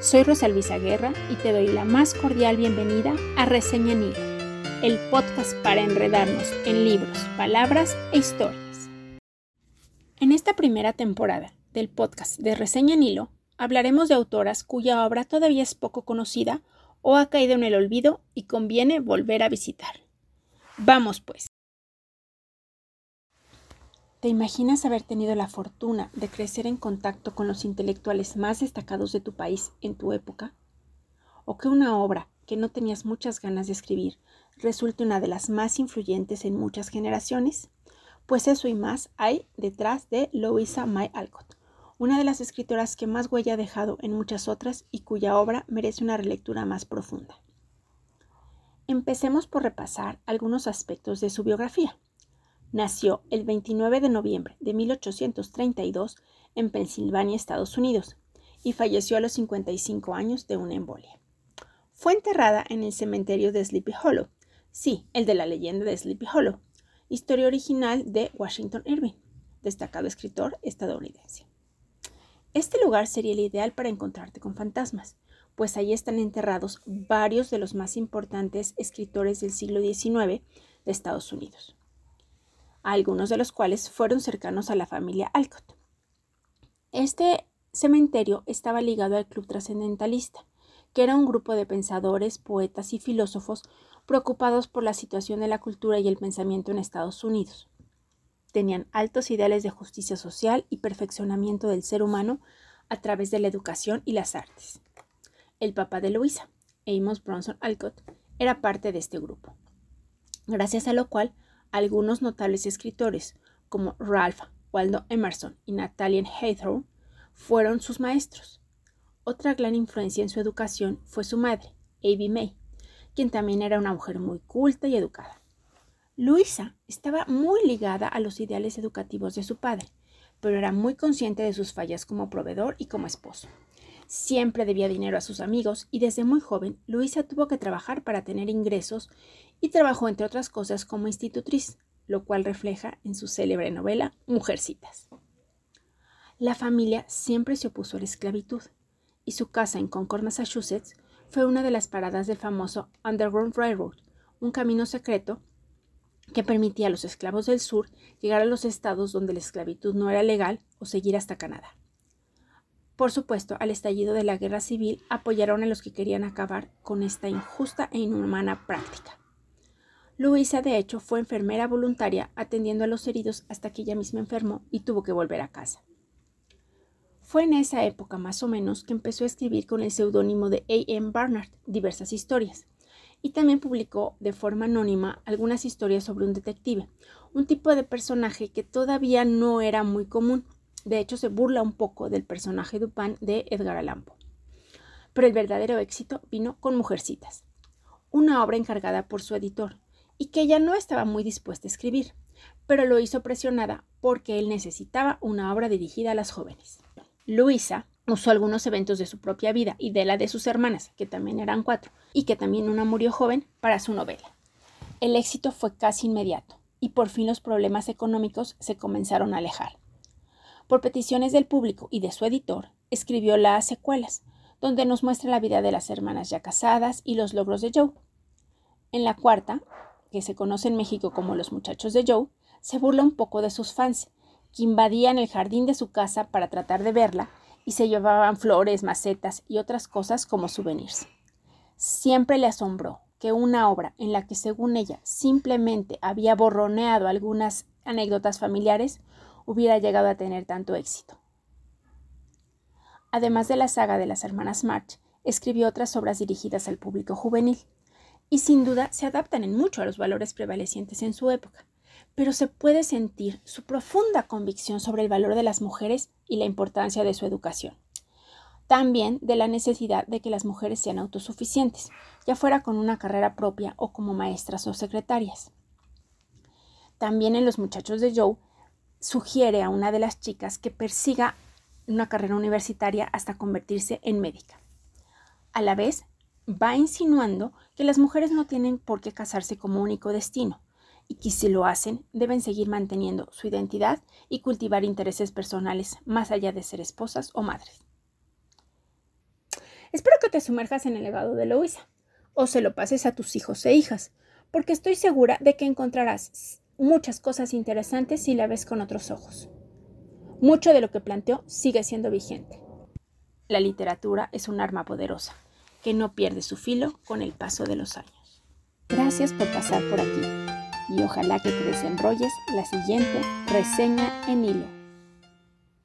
Soy Rosa Luisa Guerra y te doy la más cordial bienvenida a Reseña en Hilo, el podcast para enredarnos en libros, palabras e historias. En esta primera temporada del podcast de Reseña en Hilo hablaremos de autoras cuya obra todavía es poco conocida o ha caído en el olvido y conviene volver a visitar. Vamos pues. ¿Te imaginas haber tenido la fortuna de crecer en contacto con los intelectuales más destacados de tu país en tu época? ¿O que una obra que no tenías muchas ganas de escribir resulte una de las más influyentes en muchas generaciones? Pues eso y más hay detrás de Louisa May Alcott, una de las escritoras que más huella ha dejado en muchas otras y cuya obra merece una relectura más profunda. Empecemos por repasar algunos aspectos de su biografía. Nació el 29 de noviembre de 1832 en Pensilvania, Estados Unidos, y falleció a los 55 años de una embolia. Fue enterrada en el cementerio de Sleepy Hollow, sí, el de la leyenda de Sleepy Hollow, historia original de Washington Irving, destacado escritor estadounidense. Este lugar sería el ideal para encontrarte con fantasmas, pues ahí están enterrados varios de los más importantes escritores del siglo XIX de Estados Unidos algunos de los cuales fueron cercanos a la familia Alcott. Este cementerio estaba ligado al Club Trascendentalista, que era un grupo de pensadores, poetas y filósofos preocupados por la situación de la cultura y el pensamiento en Estados Unidos. Tenían altos ideales de justicia social y perfeccionamiento del ser humano a través de la educación y las artes. El papá de Luisa, Amos Bronson Alcott, era parte de este grupo, gracias a lo cual algunos notables escritores, como Ralph Waldo Emerson y Nathaniel Hawthorne, fueron sus maestros. Otra gran influencia en su educación fue su madre, Abby May, quien también era una mujer muy culta y educada. Luisa estaba muy ligada a los ideales educativos de su padre, pero era muy consciente de sus fallas como proveedor y como esposo. Siempre debía dinero a sus amigos y desde muy joven Luisa tuvo que trabajar para tener ingresos y trabajó entre otras cosas como institutriz, lo cual refleja en su célebre novela Mujercitas. La familia siempre se opuso a la esclavitud y su casa en Concord, Massachusetts, fue una de las paradas del famoso Underground Railroad, un camino secreto que permitía a los esclavos del sur llegar a los estados donde la esclavitud no era legal o seguir hasta Canadá. Por supuesto, al estallido de la guerra civil apoyaron a los que querían acabar con esta injusta e inhumana práctica. Luisa, de hecho, fue enfermera voluntaria atendiendo a los heridos hasta que ella misma enfermó y tuvo que volver a casa. Fue en esa época más o menos que empezó a escribir con el seudónimo de A. M. Barnard diversas historias, y también publicó de forma anónima algunas historias sobre un detective, un tipo de personaje que todavía no era muy común, de hecho, se burla un poco del personaje Dupin de Edgar Allan Poe. Pero el verdadero éxito vino con Mujercitas, una obra encargada por su editor, y que ella no estaba muy dispuesta a escribir, pero lo hizo presionada porque él necesitaba una obra dirigida a las jóvenes. Luisa usó algunos eventos de su propia vida y de la de sus hermanas, que también eran cuatro, y que también una murió joven, para su novela. El éxito fue casi inmediato, y por fin los problemas económicos se comenzaron a alejar. Por peticiones del público y de su editor, escribió las secuelas, donde nos muestra la vida de las hermanas ya casadas y los logros de Joe. En la cuarta, que se conoce en México como Los Muchachos de Joe, se burla un poco de sus fans, que invadían el jardín de su casa para tratar de verla y se llevaban flores, macetas y otras cosas como souvenirs. Siempre le asombró que una obra en la que según ella simplemente había borroneado algunas anécdotas familiares hubiera llegado a tener tanto éxito. Además de la saga de las hermanas March, escribió otras obras dirigidas al público juvenil, y sin duda se adaptan en mucho a los valores prevalecientes en su época, pero se puede sentir su profunda convicción sobre el valor de las mujeres y la importancia de su educación. También de la necesidad de que las mujeres sean autosuficientes, ya fuera con una carrera propia o como maestras o secretarias. También en Los muchachos de Joe sugiere a una de las chicas que persiga una carrera universitaria hasta convertirse en médica. A la vez, va insinuando que las mujeres no tienen por qué casarse como único destino y que si lo hacen deben seguir manteniendo su identidad y cultivar intereses personales más allá de ser esposas o madres. Espero que te sumerjas en el legado de Louisa o se lo pases a tus hijos e hijas, porque estoy segura de que encontrarás muchas cosas interesantes si la ves con otros ojos. Mucho de lo que planteó sigue siendo vigente. La literatura es un arma poderosa que no pierde su filo con el paso de los años. Gracias por pasar por aquí y ojalá que te desenrolles la siguiente reseña en hilo.